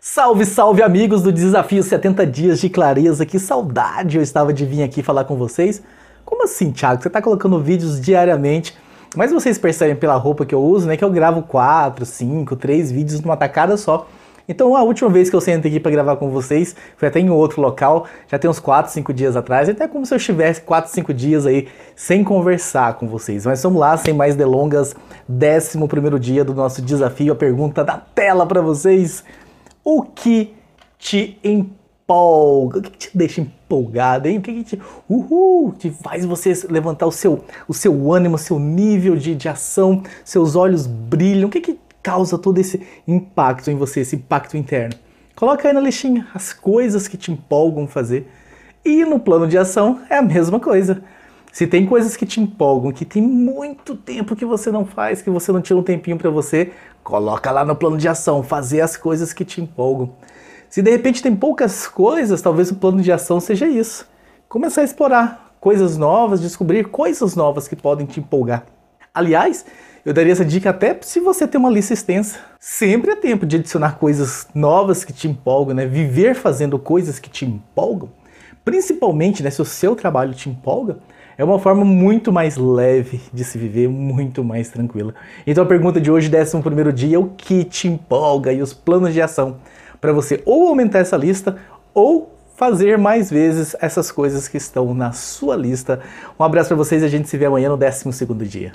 Salve, salve amigos do Desafio 70 Dias de Clareza, que saudade eu estava de vir aqui falar com vocês. Como assim, Thiago? Você está colocando vídeos diariamente, mas vocês percebem pela roupa que eu uso, né, que eu gravo 4, 5, 3 vídeos numa tacada só. Então a última vez que eu sentei aqui para gravar com vocês foi até em outro local, já tem uns 4, 5 dias atrás, até como se eu estivesse 4, 5 dias aí sem conversar com vocês. Mas vamos lá, sem mais delongas, 11 primeiro dia do nosso desafio, a pergunta da tela para vocês. O que te empolga? O que te deixa empolgado, hein? O que, te, uhul, te faz você levantar o seu, o seu ânimo, o seu nível de, de ação, seus olhos brilham? O que, que causa todo esse impacto em você, esse impacto interno. Coloca aí na listinha as coisas que te empolgam fazer. E no plano de ação é a mesma coisa. Se tem coisas que te empolgam, que tem muito tempo que você não faz, que você não tira um tempinho para você, coloca lá no plano de ação, fazer as coisas que te empolgam. Se de repente tem poucas coisas, talvez o plano de ação seja isso. Começar a explorar coisas novas, descobrir coisas novas que podem te empolgar. Aliás, eu daria essa dica até se você tem uma lista extensa. Sempre é tempo de adicionar coisas novas que te empolgam, né? Viver fazendo coisas que te empolgam, principalmente né, se o seu trabalho te empolga, é uma forma muito mais leve de se viver, muito mais tranquila. Então a pergunta de hoje, 11 primeiro dia, é o que te empolga e os planos de ação para você ou aumentar essa lista ou fazer mais vezes essas coisas que estão na sua lista. Um abraço para vocês e a gente se vê amanhã no 12 segundo dia.